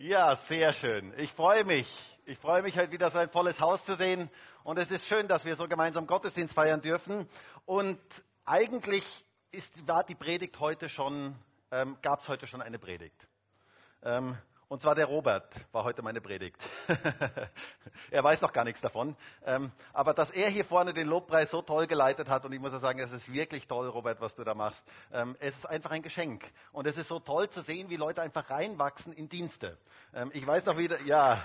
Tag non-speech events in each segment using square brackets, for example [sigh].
Ja, sehr schön. Ich freue mich. Ich freue mich heute wieder so ein volles Haus zu sehen. Und es ist schön, dass wir so gemeinsam Gottesdienst feiern dürfen. Und eigentlich ist, war die Predigt heute schon, ähm, gab es heute schon eine Predigt. Ähm, und zwar der Robert war heute meine Predigt. [laughs] er weiß noch gar nichts davon. Ähm, aber dass er hier vorne den Lobpreis so toll geleitet hat, und ich muss ja sagen, es ist wirklich toll, Robert, was du da machst. Ähm, es ist einfach ein Geschenk. Und es ist so toll zu sehen, wie Leute einfach reinwachsen in Dienste. Ähm, ich weiß noch wieder, ja.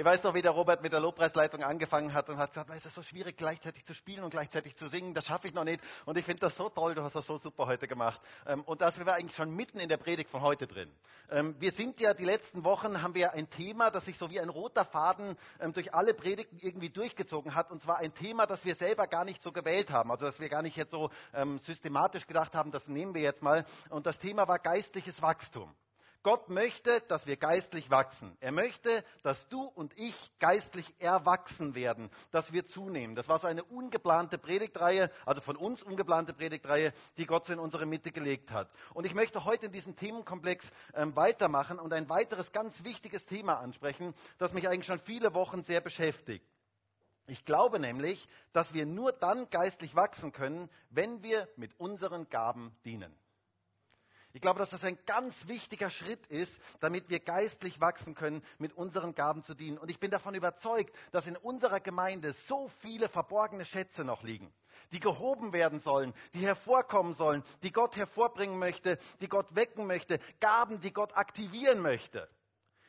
Ich weiß noch, wie der Robert mit der Lobpreisleitung angefangen hat und hat gesagt, es ist so schwierig, gleichzeitig zu spielen und gleichzeitig zu singen, das schaffe ich noch nicht. Und ich finde das so toll, du hast das so super heute gemacht. Ähm, und da sind wir eigentlich schon mitten in der Predigt von heute drin. Ähm, wir sind ja, die letzten Wochen haben wir ein Thema, das sich so wie ein roter Faden ähm, durch alle Predigten irgendwie durchgezogen hat. Und zwar ein Thema, das wir selber gar nicht so gewählt haben. Also, dass wir gar nicht jetzt so systematisch gedacht haben, das nehmen wir jetzt mal. Und das Thema war geistliches Wachstum. Gott möchte, dass wir geistlich wachsen. Er möchte, dass du und ich geistlich erwachsen werden, dass wir zunehmen. Das war so eine ungeplante Predigtreihe, also von uns ungeplante Predigtreihe, die Gott so in unsere Mitte gelegt hat. Und ich möchte heute in diesem Themenkomplex ähm, weitermachen und ein weiteres ganz wichtiges Thema ansprechen, das mich eigentlich schon viele Wochen sehr beschäftigt. Ich glaube nämlich, dass wir nur dann geistlich wachsen können, wenn wir mit unseren Gaben dienen. Ich glaube, dass das ein ganz wichtiger Schritt ist, damit wir geistlich wachsen können, mit unseren Gaben zu dienen. Und ich bin davon überzeugt, dass in unserer Gemeinde so viele verborgene Schätze noch liegen, die gehoben werden sollen, die hervorkommen sollen, die Gott hervorbringen möchte, die Gott wecken möchte, Gaben, die Gott aktivieren möchte.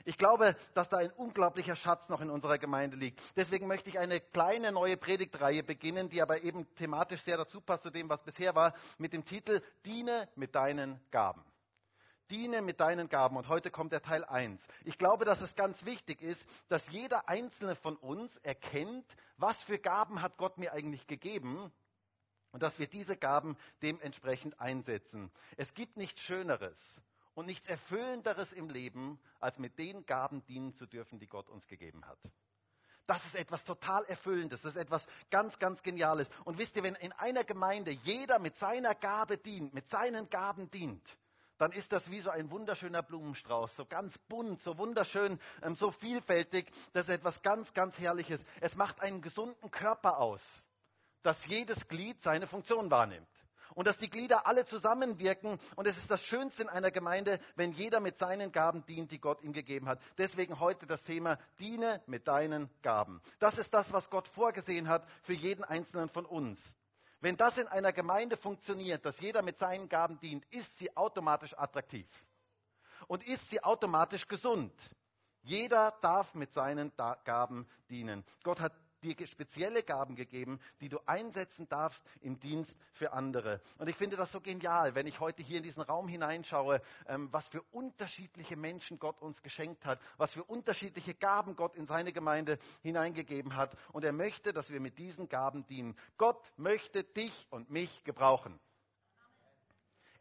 Ich glaube, dass da ein unglaublicher Schatz noch in unserer Gemeinde liegt. Deswegen möchte ich eine kleine neue Predigtreihe beginnen, die aber eben thematisch sehr dazu passt zu dem, was bisher war, mit dem Titel Diene mit deinen Gaben. Diene mit deinen Gaben. Und heute kommt der Teil 1. Ich glaube, dass es ganz wichtig ist, dass jeder einzelne von uns erkennt, was für Gaben hat Gott mir eigentlich gegeben und dass wir diese Gaben dementsprechend einsetzen. Es gibt nichts Schöneres und nichts Erfüllenderes im Leben, als mit den Gaben dienen zu dürfen, die Gott uns gegeben hat. Das ist etwas total Erfüllendes, das ist etwas ganz, ganz Geniales. Und wisst ihr, wenn in einer Gemeinde jeder mit seiner Gabe dient, mit seinen Gaben dient, dann ist das wie so ein wunderschöner Blumenstrauß, so ganz bunt, so wunderschön, ähm, so vielfältig. Das ist etwas ganz, ganz Herrliches. Es macht einen gesunden Körper aus, dass jedes Glied seine Funktion wahrnimmt und dass die Glieder alle zusammenwirken. Und es ist das Schönste in einer Gemeinde, wenn jeder mit seinen Gaben dient, die Gott ihm gegeben hat. Deswegen heute das Thema, diene mit deinen Gaben. Das ist das, was Gott vorgesehen hat für jeden Einzelnen von uns. Wenn das in einer Gemeinde funktioniert, dass jeder mit seinen Gaben dient, ist sie automatisch attraktiv. Und ist sie automatisch gesund. Jeder darf mit seinen Gaben dienen. Gott hat dir spezielle Gaben gegeben, die du einsetzen darfst im Dienst für andere. Und ich finde das so genial, wenn ich heute hier in diesen Raum hineinschaue, ähm, was für unterschiedliche Menschen Gott uns geschenkt hat, was für unterschiedliche Gaben Gott in seine Gemeinde hineingegeben hat. Und er möchte, dass wir mit diesen Gaben dienen. Gott möchte dich und mich gebrauchen.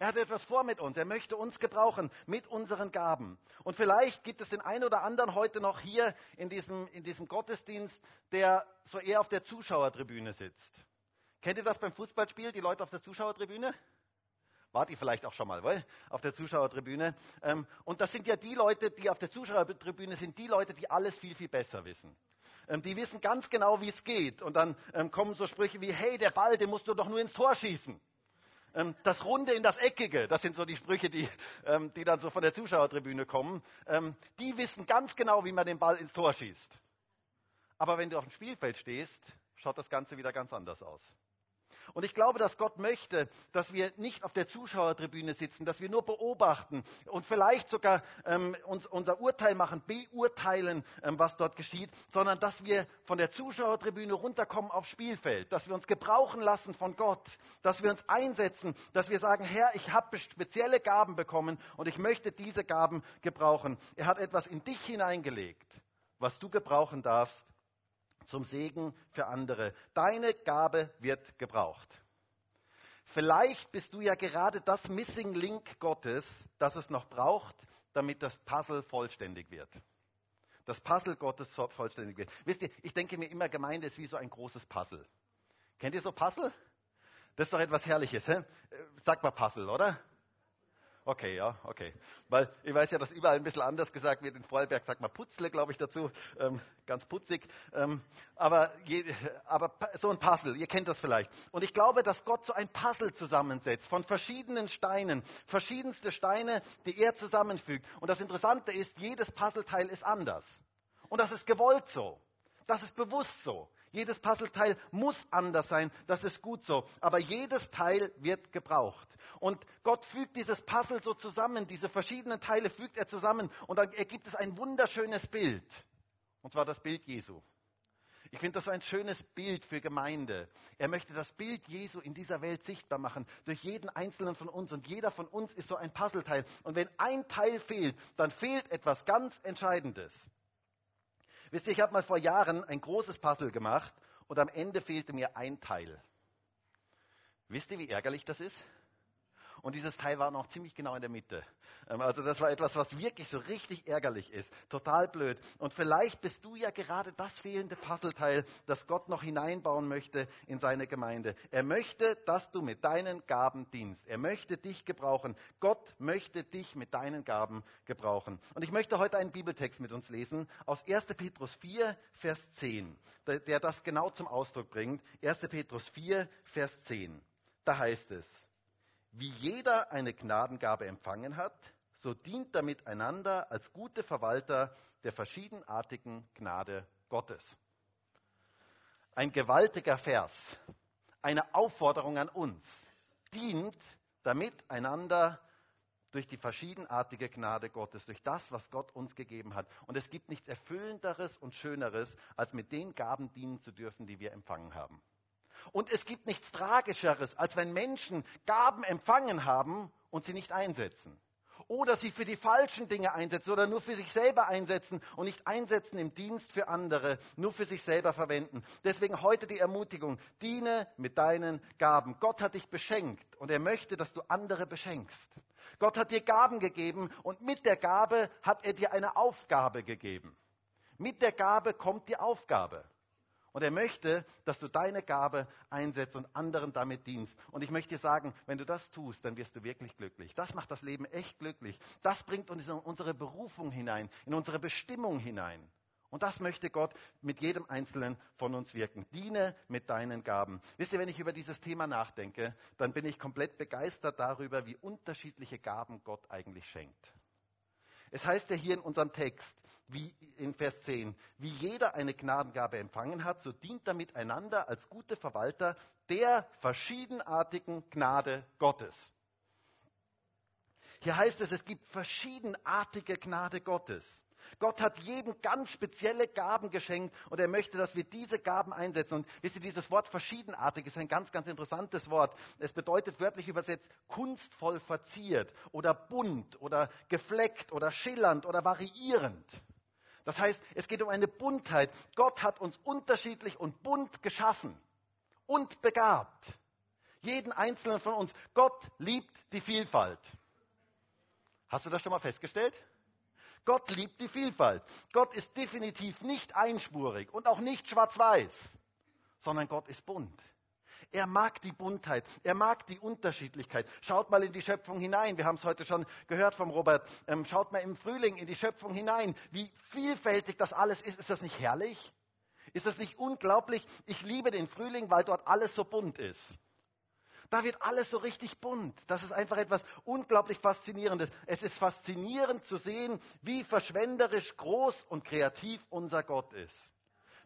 Er hat etwas vor mit uns. Er möchte uns gebrauchen mit unseren Gaben. Und vielleicht gibt es den einen oder anderen heute noch hier in diesem, in diesem Gottesdienst, der so eher auf der Zuschauertribüne sitzt. Kennt ihr das beim Fußballspiel, die Leute auf der Zuschauertribüne? Wart ihr vielleicht auch schon mal, weil? Auf der Zuschauertribüne. Ähm, und das sind ja die Leute, die auf der Zuschauertribüne sind, die Leute, die alles viel, viel besser wissen. Ähm, die wissen ganz genau, wie es geht. Und dann ähm, kommen so Sprüche wie, hey, der Ball, den musst du doch nur ins Tor schießen. Ähm, das Runde in das Eckige, das sind so die Sprüche, die, ähm, die dann so von der Zuschauertribüne kommen. Ähm, die wissen ganz genau, wie man den Ball ins Tor schießt. Aber wenn du auf dem Spielfeld stehst, schaut das Ganze wieder ganz anders aus. Und ich glaube, dass Gott möchte, dass wir nicht auf der Zuschauertribüne sitzen, dass wir nur beobachten und vielleicht sogar ähm, uns unser Urteil machen, beurteilen, ähm, was dort geschieht, sondern dass wir von der Zuschauertribüne runterkommen aufs Spielfeld, dass wir uns gebrauchen lassen von Gott, dass wir uns einsetzen, dass wir sagen, Herr, ich habe spezielle Gaben bekommen und ich möchte diese Gaben gebrauchen. Er hat etwas in dich hineingelegt, was du gebrauchen darfst zum Segen für andere. Deine Gabe wird gebraucht. Vielleicht bist du ja gerade das Missing Link Gottes, das es noch braucht, damit das Puzzle vollständig wird. Das Puzzle Gottes vollständig wird. Wisst ihr, ich denke mir immer, Gemeinde ist wie so ein großes Puzzle. Kennt ihr so Puzzle? Das ist doch etwas Herrliches. Hä? Sag mal Puzzle, oder? Okay, ja, okay. Weil ich weiß ja, dass überall ein bisschen anders gesagt wird. In Vorarlberg sagt man Putzle, glaube ich, dazu. Ähm, ganz putzig. Ähm, aber, je, aber so ein Puzzle, ihr kennt das vielleicht. Und ich glaube, dass Gott so ein Puzzle zusammensetzt von verschiedenen Steinen, verschiedenste Steine, die er zusammenfügt. Und das Interessante ist, jedes Puzzleteil ist anders. Und das ist gewollt so. Das ist bewusst so. Jedes Puzzleteil muss anders sein, das ist gut so. Aber jedes Teil wird gebraucht. Und Gott fügt dieses Puzzle so zusammen, diese verschiedenen Teile fügt er zusammen und dann ergibt es ein wunderschönes Bild. Und zwar das Bild Jesu. Ich finde das ein schönes Bild für Gemeinde. Er möchte das Bild Jesu in dieser Welt sichtbar machen, durch jeden einzelnen von uns. Und jeder von uns ist so ein Puzzleteil. Und wenn ein Teil fehlt, dann fehlt etwas ganz Entscheidendes. Wisst ihr, ich habe mal vor Jahren ein großes Puzzle gemacht und am Ende fehlte mir ein Teil. Wisst ihr, wie ärgerlich das ist? Und dieses Teil war noch ziemlich genau in der Mitte. Ähm, also das war etwas, was wirklich so richtig ärgerlich ist. Total blöd. Und vielleicht bist du ja gerade das fehlende Puzzleteil, das Gott noch hineinbauen möchte in seine Gemeinde. Er möchte, dass du mit deinen Gaben dienst. Er möchte dich gebrauchen. Gott möchte dich mit deinen Gaben gebrauchen. Und ich möchte heute einen Bibeltext mit uns lesen aus 1. Petrus 4, Vers 10, der das genau zum Ausdruck bringt. 1. Petrus 4, Vers 10. Da heißt es, wie jeder eine Gnadengabe empfangen hat, so dient damit einander als gute Verwalter der verschiedenartigen Gnade Gottes. Ein gewaltiger Vers, eine Aufforderung an uns, dient damit einander durch die verschiedenartige Gnade Gottes, durch das, was Gott uns gegeben hat. Und es gibt nichts Erfüllenderes und Schöneres, als mit den Gaben dienen zu dürfen, die wir empfangen haben. Und es gibt nichts Tragischeres, als wenn Menschen Gaben empfangen haben und sie nicht einsetzen. Oder sie für die falschen Dinge einsetzen oder nur für sich selber einsetzen und nicht einsetzen im Dienst für andere, nur für sich selber verwenden. Deswegen heute die Ermutigung, diene mit deinen Gaben. Gott hat dich beschenkt und er möchte, dass du andere beschenkst. Gott hat dir Gaben gegeben und mit der Gabe hat er dir eine Aufgabe gegeben. Mit der Gabe kommt die Aufgabe. Und er möchte, dass du deine Gabe einsetzt und anderen damit dienst. Und ich möchte dir sagen, wenn du das tust, dann wirst du wirklich glücklich. Das macht das Leben echt glücklich. Das bringt uns in unsere Berufung hinein, in unsere Bestimmung hinein. Und das möchte Gott mit jedem Einzelnen von uns wirken. Diene mit deinen Gaben. Wisst ihr, wenn ich über dieses Thema nachdenke, dann bin ich komplett begeistert darüber, wie unterschiedliche Gaben Gott eigentlich schenkt. Es heißt ja hier in unserem Text, wie in Vers 10, wie jeder eine Gnadengabe empfangen hat, so dient er miteinander als gute Verwalter der verschiedenartigen Gnade Gottes. Hier heißt es, es gibt verschiedenartige Gnade Gottes. Gott hat jedem ganz spezielle Gaben geschenkt und er möchte, dass wir diese Gaben einsetzen. Und wisst ihr, dieses Wort verschiedenartig ist ein ganz, ganz interessantes Wort. Es bedeutet wörtlich übersetzt kunstvoll verziert oder bunt oder gefleckt oder schillernd oder variierend. Das heißt, es geht um eine Buntheit. Gott hat uns unterschiedlich und bunt geschaffen und begabt. Jeden einzelnen von uns. Gott liebt die Vielfalt. Hast du das schon mal festgestellt? Gott liebt die Vielfalt. Gott ist definitiv nicht einspurig und auch nicht schwarz-weiß, sondern Gott ist bunt. Er mag die Buntheit, er mag die Unterschiedlichkeit. Schaut mal in die Schöpfung hinein. Wir haben es heute schon gehört vom Robert. Ähm, schaut mal im Frühling in die Schöpfung hinein, wie vielfältig das alles ist. Ist das nicht herrlich? Ist das nicht unglaublich? Ich liebe den Frühling, weil dort alles so bunt ist. Da wird alles so richtig bunt. Das ist einfach etwas unglaublich Faszinierendes. Es ist faszinierend zu sehen, wie verschwenderisch groß und kreativ unser Gott ist.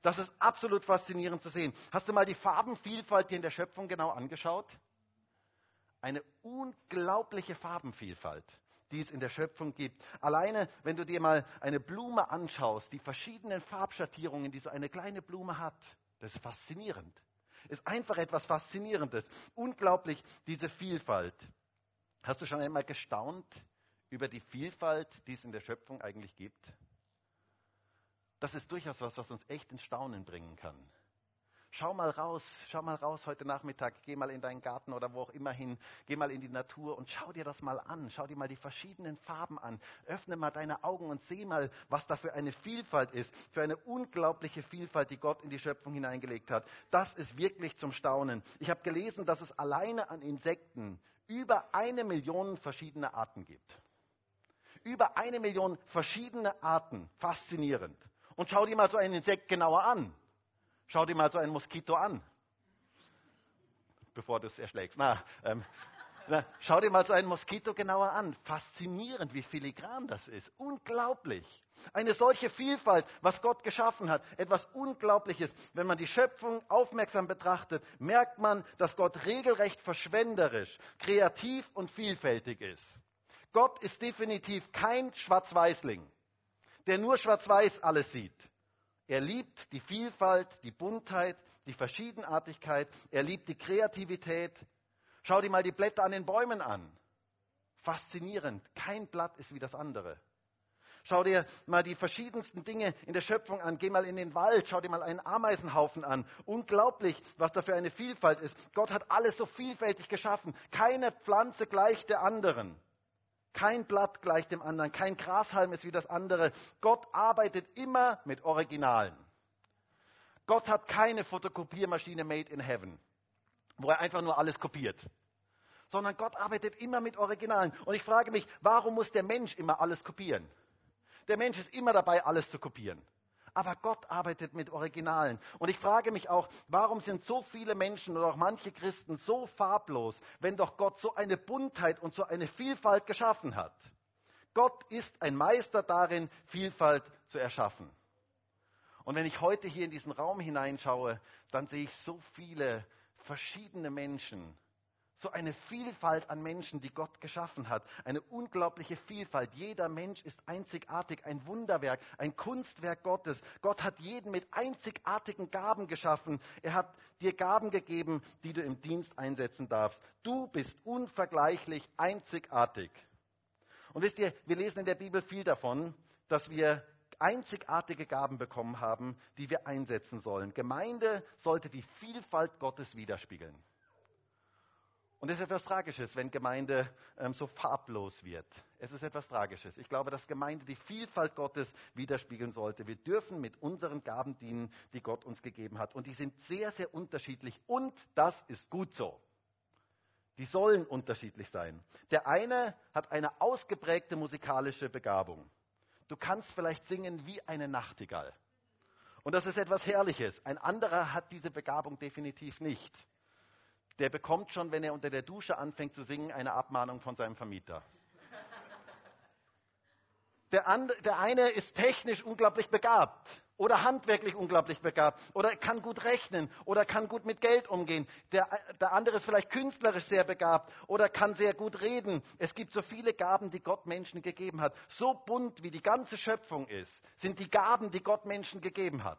Das ist absolut faszinierend zu sehen. Hast du mal die Farbenvielfalt hier in der Schöpfung genau angeschaut? Eine unglaubliche Farbenvielfalt, die es in der Schöpfung gibt. Alleine, wenn du dir mal eine Blume anschaust, die verschiedenen Farbschattierungen, die so eine kleine Blume hat, das ist faszinierend. Ist einfach etwas Faszinierendes. Unglaublich, diese Vielfalt. Hast du schon einmal gestaunt über die Vielfalt, die es in der Schöpfung eigentlich gibt? Das ist durchaus was, was uns echt ins Staunen bringen kann. Schau mal raus, schau mal raus heute Nachmittag, geh mal in deinen Garten oder wo auch immer hin, geh mal in die Natur und schau dir das mal an. Schau dir mal die verschiedenen Farben an. Öffne mal deine Augen und seh mal, was da für eine Vielfalt ist, für eine unglaubliche Vielfalt, die Gott in die Schöpfung hineingelegt hat. Das ist wirklich zum Staunen. Ich habe gelesen, dass es alleine an Insekten über eine Million verschiedene Arten gibt. Über eine Million verschiedene Arten. Faszinierend. Und schau dir mal so ein Insekt genauer an. Schau dir mal so ein Moskito an, bevor du es erschlägst. Na, ähm, na, schau dir mal so ein Moskito genauer an. Faszinierend, wie filigran das ist. Unglaublich. Eine solche Vielfalt, was Gott geschaffen hat. Etwas Unglaubliches. Wenn man die Schöpfung aufmerksam betrachtet, merkt man, dass Gott regelrecht verschwenderisch, kreativ und vielfältig ist. Gott ist definitiv kein Schwarz-Weißling, der nur schwarz-weiß alles sieht. Er liebt die Vielfalt, die Buntheit, die Verschiedenartigkeit. Er liebt die Kreativität. Schau dir mal die Blätter an den Bäumen an. Faszinierend. Kein Blatt ist wie das andere. Schau dir mal die verschiedensten Dinge in der Schöpfung an. Geh mal in den Wald, schau dir mal einen Ameisenhaufen an. Unglaublich, was da für eine Vielfalt ist. Gott hat alles so vielfältig geschaffen. Keine Pflanze gleich der anderen. Kein Blatt gleich dem anderen, kein Grashalm ist wie das andere. Gott arbeitet immer mit Originalen. Gott hat keine Fotokopiermaschine made in heaven, wo er einfach nur alles kopiert. Sondern Gott arbeitet immer mit Originalen. Und ich frage mich, warum muss der Mensch immer alles kopieren? Der Mensch ist immer dabei, alles zu kopieren aber Gott arbeitet mit Originalen. Und ich frage mich auch, warum sind so viele Menschen oder auch manche Christen so farblos, wenn doch Gott so eine Buntheit und so eine Vielfalt geschaffen hat? Gott ist ein Meister darin, Vielfalt zu erschaffen. Und wenn ich heute hier in diesen Raum hineinschaue, dann sehe ich so viele verschiedene Menschen, so eine Vielfalt an Menschen, die Gott geschaffen hat. Eine unglaubliche Vielfalt. Jeder Mensch ist einzigartig, ein Wunderwerk, ein Kunstwerk Gottes. Gott hat jeden mit einzigartigen Gaben geschaffen. Er hat dir Gaben gegeben, die du im Dienst einsetzen darfst. Du bist unvergleichlich einzigartig. Und wisst ihr, wir lesen in der Bibel viel davon, dass wir einzigartige Gaben bekommen haben, die wir einsetzen sollen. Gemeinde sollte die Vielfalt Gottes widerspiegeln. Und es ist etwas Tragisches, wenn Gemeinde ähm, so farblos wird. Es ist etwas Tragisches. Ich glaube, dass Gemeinde die Vielfalt Gottes widerspiegeln sollte. Wir dürfen mit unseren Gaben dienen, die Gott uns gegeben hat. Und die sind sehr, sehr unterschiedlich. Und das ist gut so. Die sollen unterschiedlich sein. Der eine hat eine ausgeprägte musikalische Begabung. Du kannst vielleicht singen wie eine Nachtigall. Und das ist etwas Herrliches. Ein anderer hat diese Begabung definitiv nicht der bekommt schon, wenn er unter der Dusche anfängt zu singen, eine Abmahnung von seinem Vermieter. Der, andere, der eine ist technisch unglaublich begabt oder handwerklich unglaublich begabt oder kann gut rechnen oder kann gut mit Geld umgehen. Der, der andere ist vielleicht künstlerisch sehr begabt oder kann sehr gut reden. Es gibt so viele Gaben, die Gott Menschen gegeben hat. So bunt wie die ganze Schöpfung ist, sind die Gaben, die Gott Menschen gegeben hat.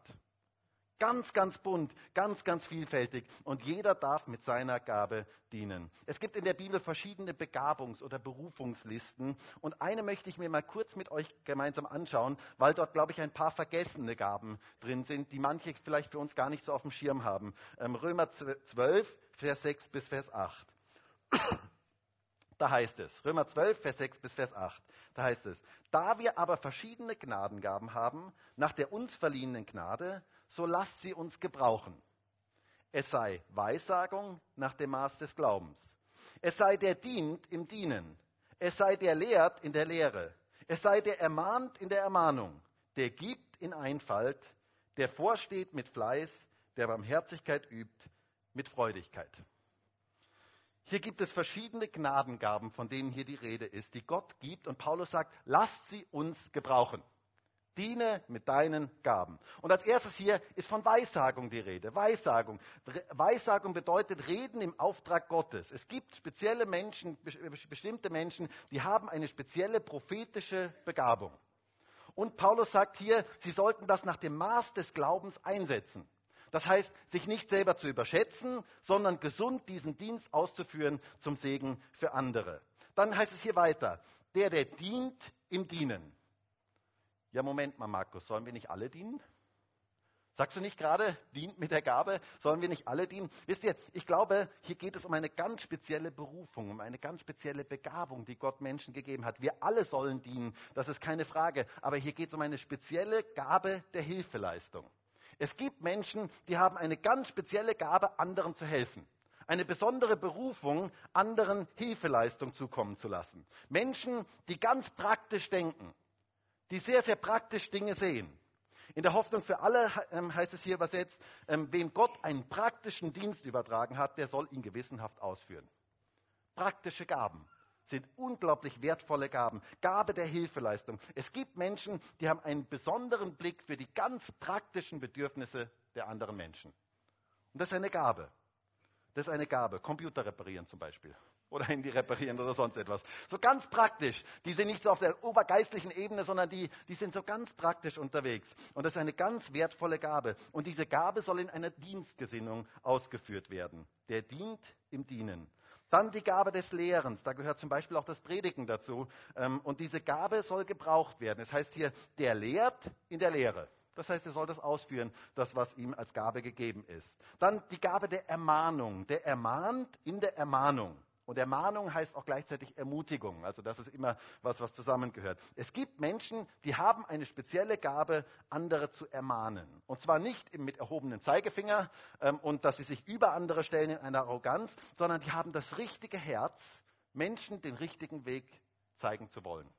Ganz, ganz bunt, ganz, ganz vielfältig und jeder darf mit seiner Gabe dienen. Es gibt in der Bibel verschiedene Begabungs- oder Berufungslisten und eine möchte ich mir mal kurz mit euch gemeinsam anschauen, weil dort, glaube ich, ein paar vergessene Gaben drin sind, die manche vielleicht für uns gar nicht so auf dem Schirm haben. Ähm, Römer 12, Vers 6 bis Vers 8. Da heißt es, Römer 12, Vers 6 bis Vers 8, da heißt es, da wir aber verschiedene Gnadengaben haben, nach der uns verliehenen Gnade, so lasst sie uns gebrauchen. Es sei Weissagung nach dem Maß des Glaubens. Es sei der dient im Dienen. Es sei der lehrt in der Lehre. Es sei der ermahnt in der Ermahnung. Der gibt in Einfalt. Der vorsteht mit Fleiß. Der Barmherzigkeit übt mit Freudigkeit. Hier gibt es verschiedene Gnadengaben, von denen hier die Rede ist, die Gott gibt. Und Paulus sagt, lasst sie uns gebrauchen. Diene mit deinen Gaben. Und als erstes hier ist von Weissagung die Rede. Weissagung. Weissagung bedeutet Reden im Auftrag Gottes. Es gibt spezielle Menschen, bestimmte Menschen, die haben eine spezielle prophetische Begabung. Und Paulus sagt hier, sie sollten das nach dem Maß des Glaubens einsetzen. Das heißt, sich nicht selber zu überschätzen, sondern gesund diesen Dienst auszuführen zum Segen für andere. Dann heißt es hier weiter, der, der dient im Dienen. Ja, Moment mal, Markus, sollen wir nicht alle dienen? Sagst du nicht gerade, dient mit der Gabe? Sollen wir nicht alle dienen? Wisst ihr, ich glaube, hier geht es um eine ganz spezielle Berufung, um eine ganz spezielle Begabung, die Gott Menschen gegeben hat. Wir alle sollen dienen, das ist keine Frage. Aber hier geht es um eine spezielle Gabe der Hilfeleistung. Es gibt Menschen, die haben eine ganz spezielle Gabe, anderen zu helfen. Eine besondere Berufung, anderen Hilfeleistung zukommen zu lassen. Menschen, die ganz praktisch denken, die sehr, sehr praktisch Dinge sehen in der Hoffnung für alle ähm, heißt es hier übersetzt, ähm, wem Gott einen praktischen Dienst übertragen hat, der soll ihn gewissenhaft ausführen. Praktische Gaben sind unglaublich wertvolle Gaben. Gabe der Hilfeleistung. Es gibt Menschen, die haben einen besonderen Blick für die ganz praktischen Bedürfnisse der anderen Menschen. Und das ist eine Gabe. Das ist eine Gabe. Computer reparieren zum Beispiel oder Handy reparieren oder sonst etwas. So ganz praktisch. Die sind nicht so auf der obergeistlichen Ebene, sondern die, die sind so ganz praktisch unterwegs. Und das ist eine ganz wertvolle Gabe. Und diese Gabe soll in einer Dienstgesinnung ausgeführt werden. Der dient im Dienen. Dann die Gabe des Lehrens. Da gehört zum Beispiel auch das Predigen dazu. Ähm, und diese Gabe soll gebraucht werden. Es das heißt hier, der lehrt in der Lehre. Das heißt, er soll das ausführen, das, was ihm als Gabe gegeben ist. Dann die Gabe der Ermahnung. Der ermahnt in der Ermahnung. Und Ermahnung heißt auch gleichzeitig Ermutigung. Also das ist immer was, was zusammengehört. Es gibt Menschen, die haben eine spezielle Gabe, andere zu ermahnen. Und zwar nicht mit erhobenen Zeigefinger ähm, und dass sie sich über andere stellen in einer Arroganz, sondern die haben das richtige Herz, Menschen den richtigen Weg zeigen zu wollen.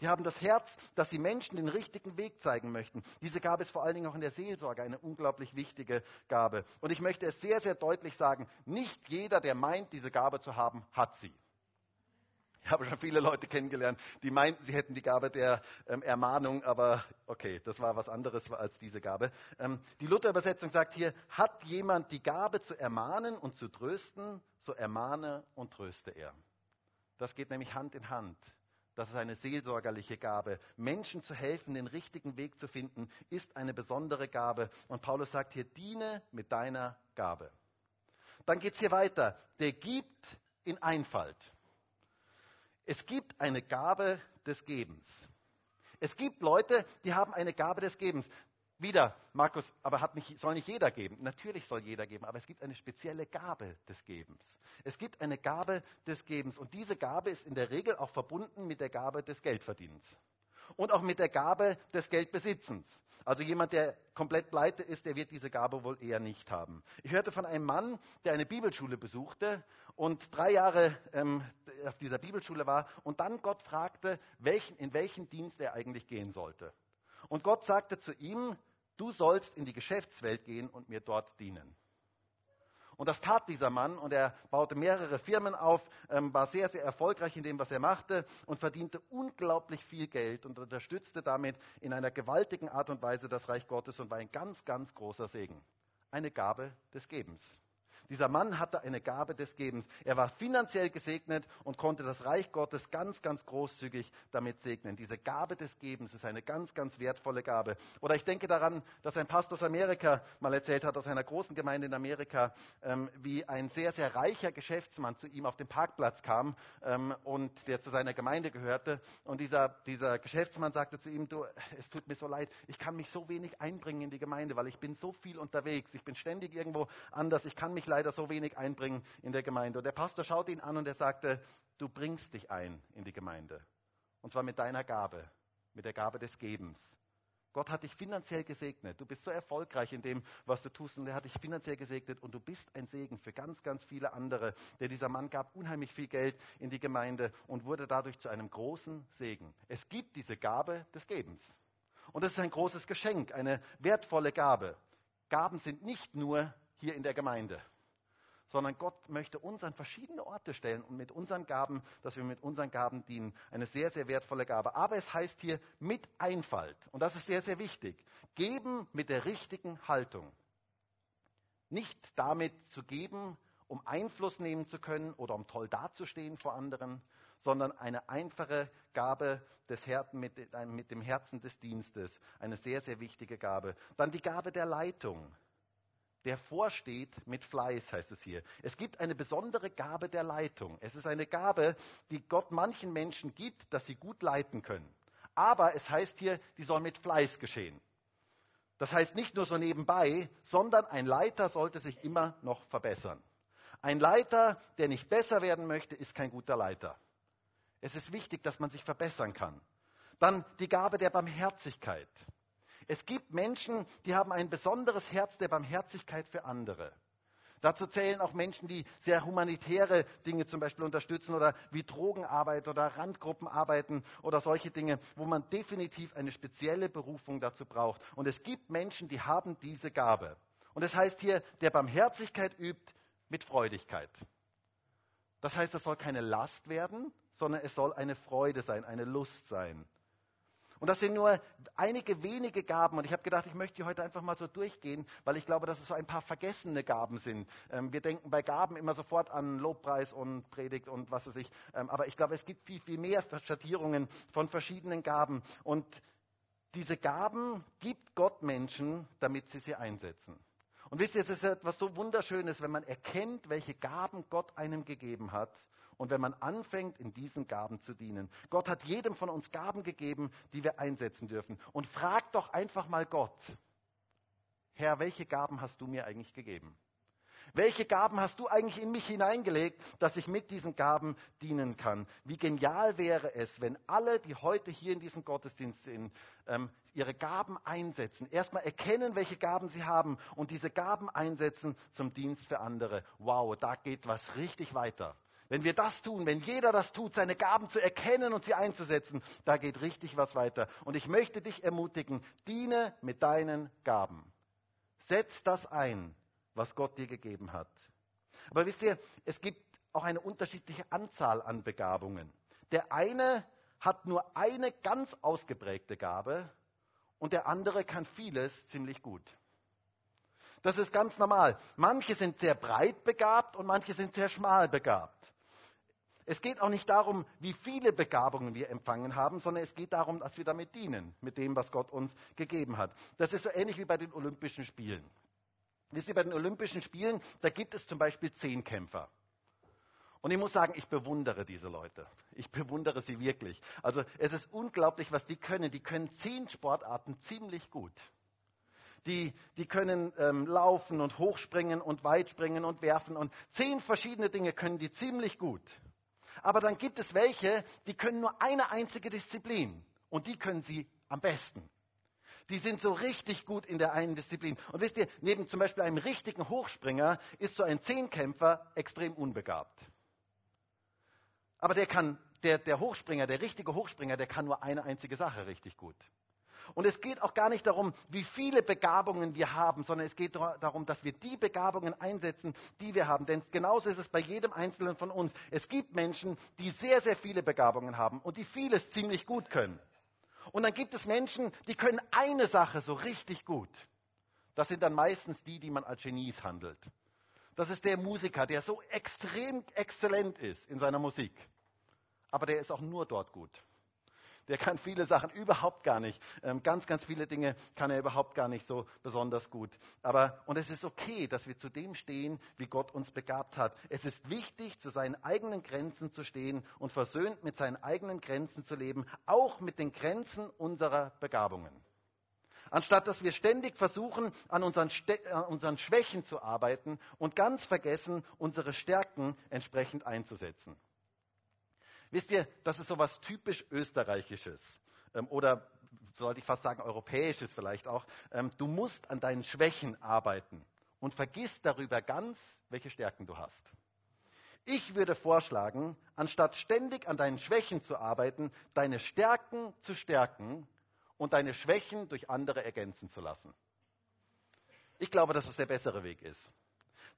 Die haben das Herz, dass sie Menschen den richtigen Weg zeigen möchten. Diese Gabe ist vor allen Dingen auch in der Seelsorge eine unglaublich wichtige Gabe. Und ich möchte es sehr, sehr deutlich sagen, nicht jeder, der meint, diese Gabe zu haben, hat sie. Ich habe schon viele Leute kennengelernt, die meinten, sie hätten die Gabe der ähm, Ermahnung, aber okay, das war was anderes als diese Gabe. Ähm, die Luther-Übersetzung sagt hier, hat jemand die Gabe zu ermahnen und zu trösten, so ermahne und tröste er. Das geht nämlich Hand in Hand. Das ist eine seelsorgerliche Gabe. Menschen zu helfen, den richtigen Weg zu finden, ist eine besondere Gabe. Und Paulus sagt hier, diene mit deiner Gabe. Dann geht es hier weiter. Der gibt in Einfalt. Es gibt eine Gabe des Gebens. Es gibt Leute, die haben eine Gabe des Gebens. Wieder, Markus, aber nicht, soll nicht jeder geben? Natürlich soll jeder geben, aber es gibt eine spezielle Gabe des Gebens. Es gibt eine Gabe des Gebens und diese Gabe ist in der Regel auch verbunden mit der Gabe des Geldverdienens und auch mit der Gabe des Geldbesitzens. Also jemand, der komplett pleite ist, der wird diese Gabe wohl eher nicht haben. Ich hörte von einem Mann, der eine Bibelschule besuchte und drei Jahre ähm, auf dieser Bibelschule war und dann Gott fragte, welchen, in welchen Dienst er eigentlich gehen sollte. Und Gott sagte zu ihm, du sollst in die Geschäftswelt gehen und mir dort dienen. Und das tat dieser Mann und er baute mehrere Firmen auf, ähm, war sehr, sehr erfolgreich in dem, was er machte und verdiente unglaublich viel Geld und unterstützte damit in einer gewaltigen Art und Weise das Reich Gottes und war ein ganz, ganz großer Segen. Eine Gabe des Gebens. Dieser Mann hatte eine Gabe des Gebens. Er war finanziell gesegnet und konnte das Reich Gottes ganz, ganz großzügig damit segnen. Diese Gabe des Gebens ist eine ganz, ganz wertvolle Gabe. Oder ich denke daran, dass ein Pastor aus Amerika mal erzählt hat, aus einer großen Gemeinde in Amerika, ähm, wie ein sehr, sehr reicher Geschäftsmann zu ihm auf den Parkplatz kam ähm, und der zu seiner Gemeinde gehörte. Und dieser, dieser Geschäftsmann sagte zu ihm, du, es tut mir so leid, ich kann mich so wenig einbringen in die Gemeinde, weil ich bin so viel unterwegs. Ich bin ständig irgendwo anders. Ich kann mich leider so wenig einbringen in der Gemeinde. Und der Pastor schaute ihn an und er sagte, du bringst dich ein in die Gemeinde. Und zwar mit deiner Gabe, mit der Gabe des Gebens. Gott hat dich finanziell gesegnet. Du bist so erfolgreich in dem, was du tust. Und er hat dich finanziell gesegnet. Und du bist ein Segen für ganz, ganz viele andere. Denn dieser Mann gab unheimlich viel Geld in die Gemeinde und wurde dadurch zu einem großen Segen. Es gibt diese Gabe des Gebens. Und das ist ein großes Geschenk, eine wertvolle Gabe. Gaben sind nicht nur hier in der Gemeinde sondern Gott möchte uns an verschiedene Orte stellen und mit unseren Gaben, dass wir mit unseren Gaben dienen. Eine sehr, sehr wertvolle Gabe. Aber es heißt hier mit Einfalt. Und das ist sehr, sehr wichtig. Geben mit der richtigen Haltung. Nicht damit zu geben, um Einfluss nehmen zu können oder um toll dazustehen vor anderen, sondern eine einfache Gabe des Herzen mit, mit dem Herzen des Dienstes. Eine sehr, sehr wichtige Gabe. Dann die Gabe der Leitung der vorsteht mit Fleiß, heißt es hier. Es gibt eine besondere Gabe der Leitung. Es ist eine Gabe, die Gott manchen Menschen gibt, dass sie gut leiten können. Aber es heißt hier, die soll mit Fleiß geschehen. Das heißt nicht nur so nebenbei, sondern ein Leiter sollte sich immer noch verbessern. Ein Leiter, der nicht besser werden möchte, ist kein guter Leiter. Es ist wichtig, dass man sich verbessern kann. Dann die Gabe der Barmherzigkeit. Es gibt Menschen, die haben ein besonderes Herz der Barmherzigkeit für andere. Dazu zählen auch Menschen, die sehr humanitäre Dinge zum Beispiel unterstützen oder wie Drogenarbeit oder Randgruppenarbeiten oder solche Dinge, wo man definitiv eine spezielle Berufung dazu braucht. Und es gibt Menschen, die haben diese Gabe. Und es das heißt hier, der Barmherzigkeit übt mit Freudigkeit. Das heißt, es soll keine Last werden, sondern es soll eine Freude sein, eine Lust sein. Und das sind nur einige wenige Gaben. Und ich habe gedacht, ich möchte die heute einfach mal so durchgehen, weil ich glaube, dass es so ein paar vergessene Gaben sind. Ähm, wir denken bei Gaben immer sofort an Lobpreis und Predigt und was weiß ich. Ähm, aber ich glaube, es gibt viel, viel mehr Schattierungen von verschiedenen Gaben. Und diese Gaben gibt Gott Menschen, damit sie sie einsetzen. Und wisst ihr, es ist etwas so Wunderschönes, wenn man erkennt, welche Gaben Gott einem gegeben hat und wenn man anfängt, in diesen Gaben zu dienen. Gott hat jedem von uns Gaben gegeben, die wir einsetzen dürfen. Und frag doch einfach mal Gott, Herr, welche Gaben hast du mir eigentlich gegeben? Welche Gaben hast du eigentlich in mich hineingelegt, dass ich mit diesen Gaben dienen kann? Wie genial wäre es, wenn alle, die heute hier in diesem Gottesdienst sind, ähm, ihre Gaben einsetzen. Erstmal erkennen, welche Gaben sie haben und diese Gaben einsetzen zum Dienst für andere. Wow, da geht was richtig weiter. Wenn wir das tun, wenn jeder das tut, seine Gaben zu erkennen und sie einzusetzen, da geht richtig was weiter. Und ich möchte dich ermutigen, diene mit deinen Gaben. Setz das ein, was Gott dir gegeben hat. Aber wisst ihr, es gibt auch eine unterschiedliche Anzahl an Begabungen. Der eine hat nur eine ganz ausgeprägte Gabe und der andere kann vieles ziemlich gut. Das ist ganz normal. Manche sind sehr breit begabt und manche sind sehr schmal begabt. Es geht auch nicht darum, wie viele Begabungen wir empfangen haben, sondern es geht darum, dass wir damit dienen, mit dem, was Gott uns gegeben hat. Das ist so ähnlich wie bei den Olympischen Spielen. Wisst ihr, bei den Olympischen Spielen, da gibt es zum Beispiel Zehnkämpfer. Und ich muss sagen, ich bewundere diese Leute. Ich bewundere sie wirklich. Also es ist unglaublich, was die können. Die können zehn Sportarten ziemlich gut. Die, die können ähm, laufen und hochspringen und weitspringen und werfen und zehn verschiedene Dinge können die ziemlich gut. Aber dann gibt es welche, die können nur eine einzige Disziplin. Und die können sie am besten. Die sind so richtig gut in der einen Disziplin. Und wisst ihr, neben zum Beispiel einem richtigen Hochspringer ist so ein Zehnkämpfer extrem unbegabt. Aber der kann, der, der Hochspringer, der richtige Hochspringer, der kann nur eine einzige Sache richtig gut. Und es geht auch gar nicht darum, wie viele Begabungen wir haben, sondern es geht darum, dass wir die Begabungen einsetzen, die wir haben. Denn genauso ist es bei jedem Einzelnen von uns. Es gibt Menschen, die sehr, sehr viele Begabungen haben und die vieles ziemlich gut können. Und dann gibt es Menschen, die können eine Sache so richtig gut. Das sind dann meistens die, die man als Genies handelt. Das ist der Musiker, der so extrem exzellent ist in seiner Musik. Aber der ist auch nur dort gut. Der kann viele Sachen überhaupt gar nicht. Ähm, ganz, ganz viele Dinge kann er überhaupt gar nicht so besonders gut. Aber, und es ist okay, dass wir zu dem stehen, wie Gott uns begabt hat. Es ist wichtig, zu seinen eigenen Grenzen zu stehen und versöhnt mit seinen eigenen Grenzen zu leben, auch mit den Grenzen unserer Begabungen. Anstatt dass wir ständig versuchen, an unseren, an unseren Schwächen zu arbeiten und ganz vergessen, unsere Stärken entsprechend einzusetzen. Wisst ihr, das ist so etwas typisch Österreichisches. Ähm, oder sollte ich fast sagen, Europäisches vielleicht auch. Ähm, du musst an deinen Schwächen arbeiten und vergiss darüber ganz, welche Stärken du hast. Ich würde vorschlagen, anstatt ständig an deinen Schwächen zu arbeiten, deine Stärken zu stärken und deine Schwächen durch andere ergänzen zu lassen. Ich glaube, dass es der bessere Weg ist.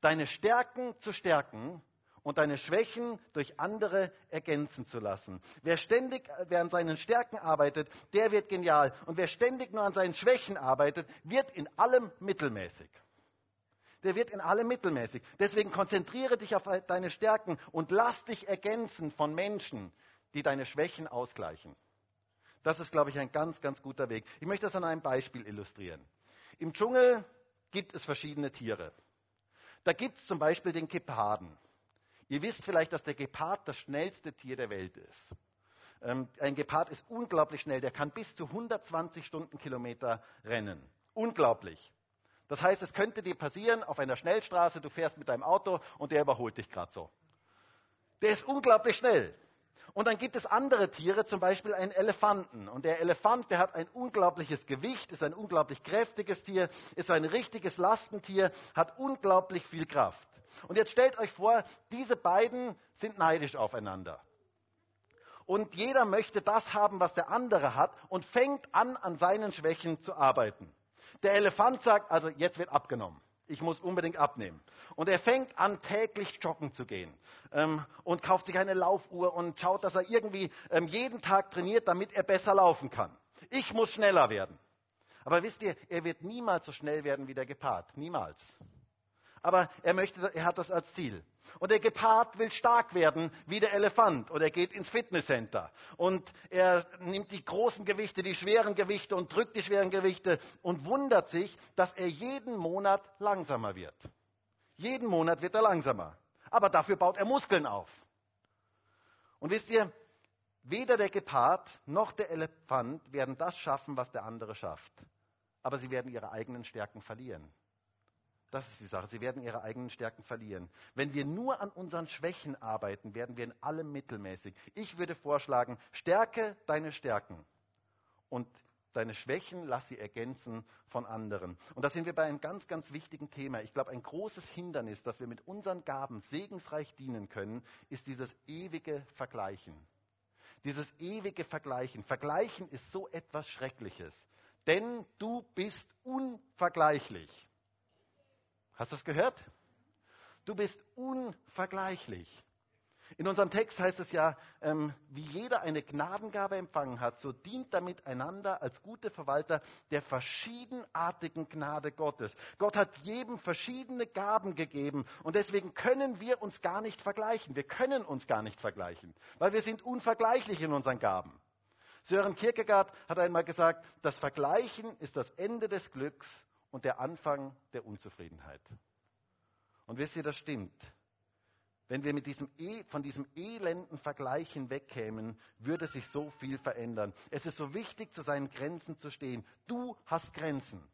Deine Stärken zu stärken und deine Schwächen durch andere ergänzen zu lassen. Wer ständig wer an seinen Stärken arbeitet, der wird genial. Und wer ständig nur an seinen Schwächen arbeitet, wird in allem mittelmäßig. Der wird in allem mittelmäßig. Deswegen konzentriere dich auf deine Stärken und lass dich ergänzen von Menschen, die deine Schwächen ausgleichen. Das ist, glaube ich, ein ganz, ganz guter Weg. Ich möchte das an einem Beispiel illustrieren. Im Dschungel gibt es verschiedene Tiere. Da gibt es zum Beispiel den Geparden. Ihr wisst vielleicht, dass der Gepard das schnellste Tier der Welt ist. Ähm, ein Gepard ist unglaublich schnell, der kann bis zu 120 Stundenkilometer rennen. Unglaublich. Das heißt, es könnte dir passieren auf einer Schnellstraße, du fährst mit deinem Auto und der überholt dich gerade so. Der ist unglaublich schnell. Und dann gibt es andere Tiere, zum Beispiel einen Elefanten. Und der Elefant, der hat ein unglaubliches Gewicht, ist ein unglaublich kräftiges Tier, ist ein richtiges Lastentier, hat unglaublich viel Kraft. Und jetzt stellt euch vor, diese beiden sind neidisch aufeinander. Und jeder möchte das haben, was der andere hat und fängt an, an seinen Schwächen zu arbeiten. Der Elefant sagt, also jetzt wird abgenommen. Ich muss unbedingt abnehmen. Und er fängt an, täglich joggen zu gehen ähm, und kauft sich eine Laufuhr und schaut, dass er irgendwie ähm, jeden Tag trainiert, damit er besser laufen kann. Ich muss schneller werden. Aber wisst ihr, er wird niemals so schnell werden wie der Gepard. Niemals aber er möchte, er hat das als Ziel. Und der Gepard will stark werden wie der Elefant und er geht ins Fitnesscenter und er nimmt die großen Gewichte, die schweren Gewichte und drückt die schweren Gewichte und wundert sich, dass er jeden Monat langsamer wird. Jeden Monat wird er langsamer. Aber dafür baut er Muskeln auf. Und wisst ihr, weder der Gepard noch der Elefant werden das schaffen, was der andere schafft. Aber sie werden ihre eigenen Stärken verlieren. Das ist die Sache. Sie werden ihre eigenen Stärken verlieren. Wenn wir nur an unseren Schwächen arbeiten, werden wir in allem mittelmäßig. Ich würde vorschlagen, stärke deine Stärken und deine Schwächen lass sie ergänzen von anderen. Und da sind wir bei einem ganz, ganz wichtigen Thema. Ich glaube, ein großes Hindernis, dass wir mit unseren Gaben segensreich dienen können, ist dieses ewige Vergleichen. Dieses ewige Vergleichen. Vergleichen ist so etwas Schreckliches. Denn du bist unvergleichlich. Hast du das gehört? Du bist unvergleichlich. In unserem Text heißt es ja, ähm, wie jeder eine Gnadengabe empfangen hat, so dient damit einander als gute Verwalter der verschiedenartigen Gnade Gottes. Gott hat jedem verschiedene Gaben gegeben und deswegen können wir uns gar nicht vergleichen. Wir können uns gar nicht vergleichen, weil wir sind unvergleichlich in unseren Gaben. Sören Kierkegaard hat einmal gesagt, das Vergleichen ist das Ende des Glücks und der Anfang der Unzufriedenheit. Und wisst ihr, das stimmt. Wenn wir mit diesem e, von diesem elenden Vergleich hinwegkämen, würde sich so viel verändern. Es ist so wichtig, zu seinen Grenzen zu stehen. Du hast Grenzen.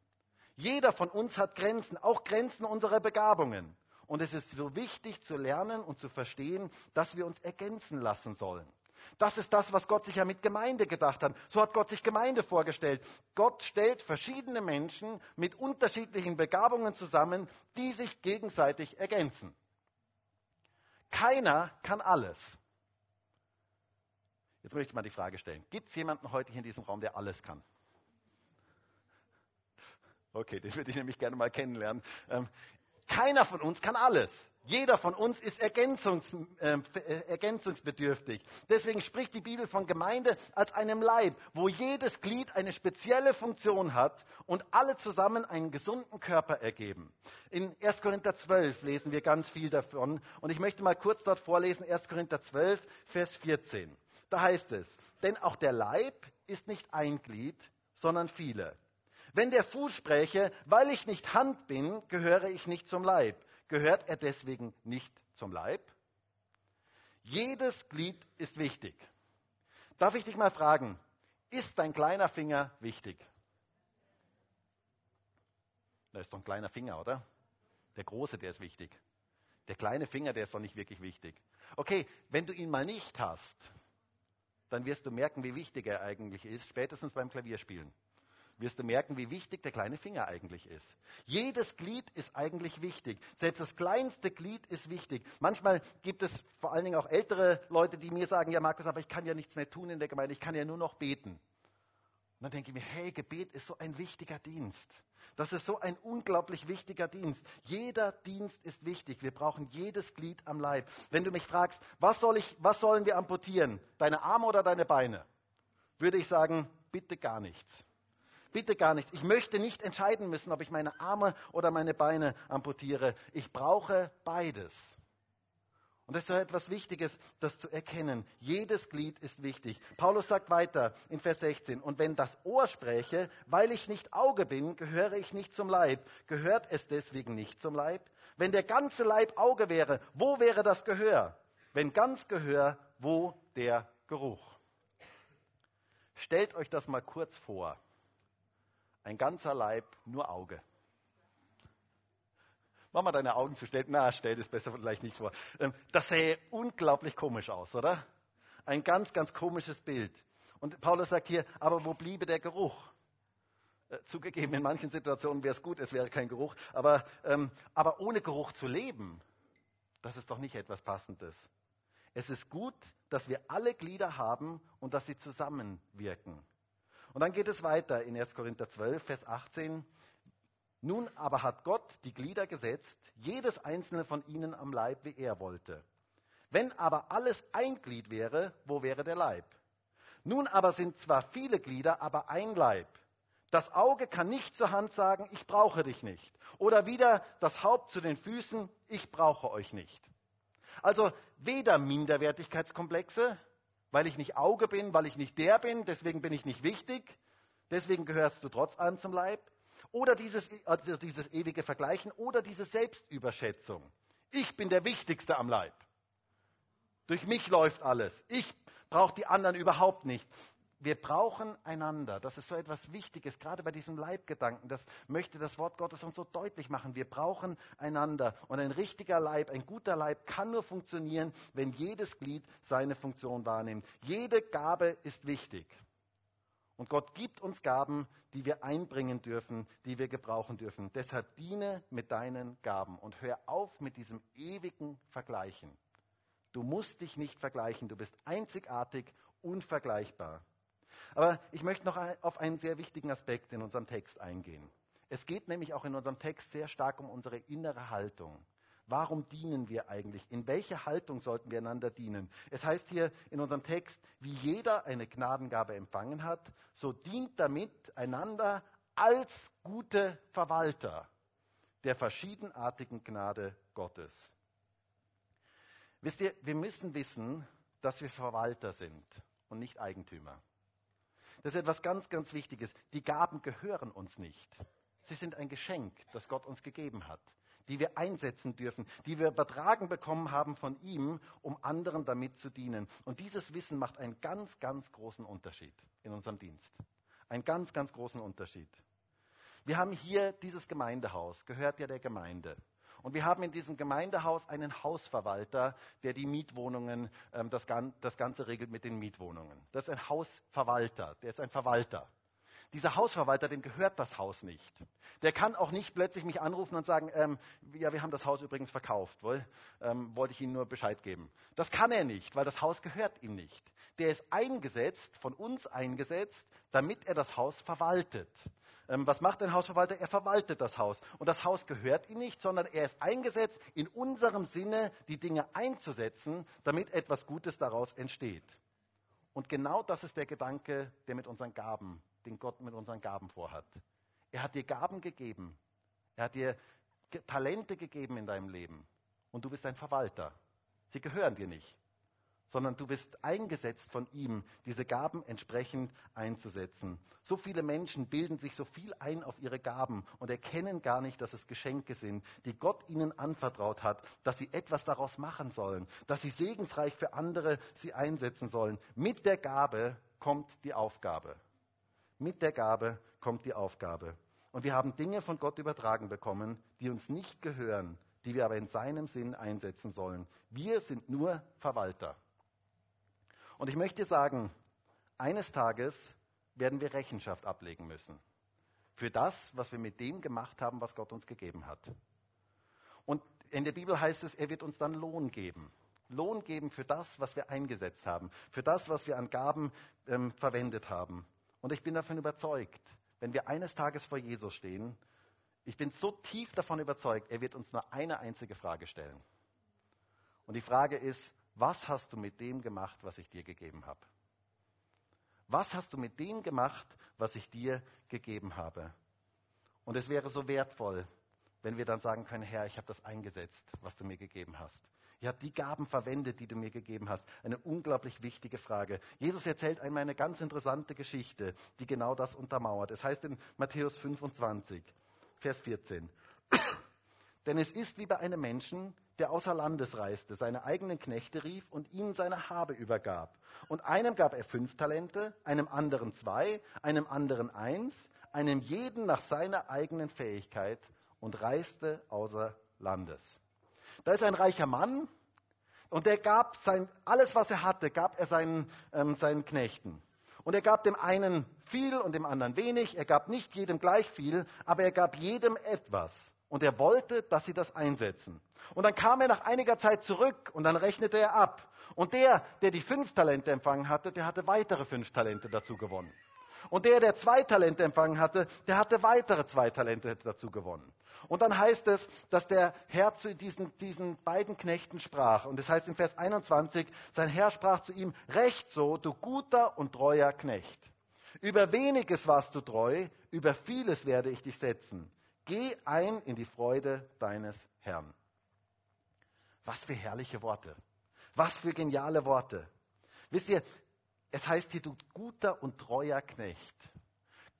Jeder von uns hat Grenzen, auch Grenzen unserer Begabungen. Und es ist so wichtig zu lernen und zu verstehen, dass wir uns ergänzen lassen sollen. Das ist das, was Gott sich ja mit Gemeinde gedacht hat. So hat Gott sich Gemeinde vorgestellt. Gott stellt verschiedene Menschen mit unterschiedlichen Begabungen zusammen, die sich gegenseitig ergänzen. Keiner kann alles. Jetzt möchte ich mal die Frage stellen. Gibt es jemanden heute hier in diesem Raum, der alles kann? Okay, den würde ich nämlich gerne mal kennenlernen. Ähm, keiner von uns kann alles. Jeder von uns ist ergänzungs, äh, ergänzungsbedürftig. Deswegen spricht die Bibel von Gemeinde als einem Leib, wo jedes Glied eine spezielle Funktion hat und alle zusammen einen gesunden Körper ergeben. In 1. Korinther 12 lesen wir ganz viel davon und ich möchte mal kurz dort vorlesen, 1. Korinther 12, Vers 14. Da heißt es, denn auch der Leib ist nicht ein Glied, sondern viele. Wenn der Fuß spräche, weil ich nicht Hand bin, gehöre ich nicht zum Leib Gehört er deswegen nicht zum Leib? Jedes Glied ist wichtig. Darf ich dich mal fragen, ist dein kleiner Finger wichtig? Da ist doch ein kleiner Finger, oder? Der große, der ist wichtig. Der kleine Finger, der ist doch nicht wirklich wichtig. Okay, wenn du ihn mal nicht hast, dann wirst du merken, wie wichtig er eigentlich ist, spätestens beim Klavierspielen wirst du merken, wie wichtig der kleine Finger eigentlich ist. Jedes Glied ist eigentlich wichtig. Selbst das kleinste Glied ist wichtig. Manchmal gibt es vor allen Dingen auch ältere Leute, die mir sagen, ja Markus, aber ich kann ja nichts mehr tun in der Gemeinde, ich kann ja nur noch beten. Und dann denke ich mir, hey, Gebet ist so ein wichtiger Dienst. Das ist so ein unglaublich wichtiger Dienst. Jeder Dienst ist wichtig. Wir brauchen jedes Glied am Leib. Wenn du mich fragst, was, soll ich, was sollen wir amputieren? Deine Arme oder deine Beine? Würde ich sagen, bitte gar nichts. Bitte gar nicht. Ich möchte nicht entscheiden müssen, ob ich meine Arme oder meine Beine amputiere. Ich brauche beides. Und das ist etwas Wichtiges, das zu erkennen. Jedes Glied ist wichtig. Paulus sagt weiter in Vers 16, und wenn das Ohr spräche, weil ich nicht Auge bin, gehöre ich nicht zum Leib. Gehört es deswegen nicht zum Leib? Wenn der ganze Leib Auge wäre, wo wäre das Gehör? Wenn ganz Gehör, wo der Geruch? Stellt euch das mal kurz vor ein ganzer Leib, nur Auge. Mach mal deine Augen zu stellen. Na, stell das besser vielleicht nicht vor. Ähm, das sähe unglaublich komisch aus, oder? Ein ganz, ganz komisches Bild. Und Paulus sagt hier, aber wo bliebe der Geruch? Äh, zugegeben, in manchen Situationen wäre es gut, es wäre kein Geruch. Aber, ähm, aber ohne Geruch zu leben, das ist doch nicht etwas Passendes. Es ist gut, dass wir alle Glieder haben und dass sie zusammenwirken. Und dann geht es weiter in 1. Korinther 12, Vers 18. Nun aber hat Gott die Glieder gesetzt, jedes einzelne von ihnen am Leib, wie er wollte. Wenn aber alles ein Glied wäre, wo wäre der Leib? Nun aber sind zwar viele Glieder, aber ein Leib. Das Auge kann nicht zur Hand sagen, ich brauche dich nicht. Oder wieder das Haupt zu den Füßen, ich brauche euch nicht. Also weder Minderwertigkeitskomplexe, weil ich nicht Auge bin, weil ich nicht der bin, deswegen bin ich nicht wichtig, deswegen gehörst du trotz allem zum Leib. Oder dieses, also dieses ewige Vergleichen oder diese Selbstüberschätzung. Ich bin der Wichtigste am Leib. Durch mich läuft alles. Ich brauche die anderen überhaupt nicht. Wir brauchen einander. Das ist so etwas Wichtiges, gerade bei diesem Leibgedanken. Das möchte das Wort Gottes uns so deutlich machen. Wir brauchen einander. Und ein richtiger Leib, ein guter Leib kann nur funktionieren, wenn jedes Glied seine Funktion wahrnimmt. Jede Gabe ist wichtig. Und Gott gibt uns Gaben, die wir einbringen dürfen, die wir gebrauchen dürfen. Deshalb diene mit deinen Gaben und hör auf mit diesem ewigen Vergleichen. Du musst dich nicht vergleichen, du bist einzigartig, unvergleichbar. Aber ich möchte noch auf einen sehr wichtigen Aspekt in unserem Text eingehen. Es geht nämlich auch in unserem Text sehr stark um unsere innere Haltung. Warum dienen wir eigentlich? In welche Haltung sollten wir einander dienen? Es heißt hier in unserem Text, wie jeder eine Gnadengabe empfangen hat, so dient damit einander als gute Verwalter der verschiedenartigen Gnade Gottes. Wisst ihr, wir müssen wissen, dass wir Verwalter sind und nicht Eigentümer. Das ist etwas ganz, ganz Wichtiges. Die Gaben gehören uns nicht. Sie sind ein Geschenk, das Gott uns gegeben hat, die wir einsetzen dürfen, die wir übertragen bekommen haben von ihm, um anderen damit zu dienen. Und dieses Wissen macht einen ganz, ganz großen Unterschied in unserem Dienst. Einen ganz, ganz großen Unterschied. Wir haben hier dieses Gemeindehaus, gehört ja der Gemeinde. Und wir haben in diesem Gemeindehaus einen Hausverwalter, der die Mietwohnungen, ähm, das, das Ganze regelt mit den Mietwohnungen. Das ist ein Hausverwalter, der ist ein Verwalter. Dieser Hausverwalter, dem gehört das Haus nicht. Der kann auch nicht plötzlich mich anrufen und sagen, ähm, ja, wir haben das Haus übrigens verkauft, wohl, ähm, wollte ich Ihnen nur Bescheid geben. Das kann er nicht, weil das Haus gehört ihm nicht. Der ist eingesetzt, von uns eingesetzt, damit er das Haus verwaltet. Ähm, was macht ein Hausverwalter? Er verwaltet das Haus. Und das Haus gehört ihm nicht, sondern er ist eingesetzt, in unserem Sinne die Dinge einzusetzen, damit etwas Gutes daraus entsteht. Und genau das ist der Gedanke, der mit unseren Gaben, den Gott mit unseren Gaben vorhat. Er hat dir Gaben gegeben. Er hat dir Talente gegeben in deinem Leben. Und du bist ein Verwalter. Sie gehören dir nicht sondern du bist eingesetzt von ihm, diese Gaben entsprechend einzusetzen. So viele Menschen bilden sich so viel ein auf ihre Gaben und erkennen gar nicht, dass es Geschenke sind, die Gott ihnen anvertraut hat, dass sie etwas daraus machen sollen, dass sie segensreich für andere sie einsetzen sollen. Mit der Gabe kommt die Aufgabe. Mit der Gabe kommt die Aufgabe. Und wir haben Dinge von Gott übertragen bekommen, die uns nicht gehören, die wir aber in seinem Sinn einsetzen sollen. Wir sind nur Verwalter. Und ich möchte sagen, eines Tages werden wir Rechenschaft ablegen müssen für das, was wir mit dem gemacht haben, was Gott uns gegeben hat. Und in der Bibel heißt es, er wird uns dann Lohn geben. Lohn geben für das, was wir eingesetzt haben, für das, was wir an Gaben ähm, verwendet haben. Und ich bin davon überzeugt, wenn wir eines Tages vor Jesus stehen, ich bin so tief davon überzeugt, er wird uns nur eine einzige Frage stellen. Und die Frage ist, was hast du mit dem gemacht, was ich dir gegeben habe? Was hast du mit dem gemacht, was ich dir gegeben habe? Und es wäre so wertvoll, wenn wir dann sagen können, Herr, ich habe das eingesetzt, was du mir gegeben hast. Ich habe die Gaben verwendet, die du mir gegeben hast. Eine unglaublich wichtige Frage. Jesus erzählt einmal eine ganz interessante Geschichte, die genau das untermauert. Es heißt in Matthäus 25, Vers 14. Denn es ist wie bei einem Menschen, der außer Landes reiste, seine eigenen Knechte rief und ihnen seine Habe übergab. Und einem gab er fünf Talente, einem anderen zwei, einem anderen eins, einem jeden nach seiner eigenen Fähigkeit und reiste außer Landes. Da ist ein reicher Mann und der gab sein, alles, was er hatte, gab er seinen, ähm, seinen Knechten. Und er gab dem einen viel und dem anderen wenig. Er gab nicht jedem gleich viel, aber er gab jedem etwas. Und er wollte, dass sie das einsetzen. Und dann kam er nach einiger Zeit zurück und dann rechnete er ab. Und der, der die fünf Talente empfangen hatte, der hatte weitere fünf Talente dazu gewonnen. Und der, der zwei Talente empfangen hatte, der hatte weitere zwei Talente dazu gewonnen. Und dann heißt es, dass der Herr zu diesen, diesen beiden Knechten sprach. Und das heißt in Vers 21, sein Herr sprach zu ihm, recht so, du guter und treuer Knecht. Über weniges warst du treu, über vieles werde ich dich setzen. Geh ein in die Freude deines Herrn. Was für herrliche Worte. Was für geniale Worte. Wisst ihr, es heißt hier, du guter und treuer Knecht.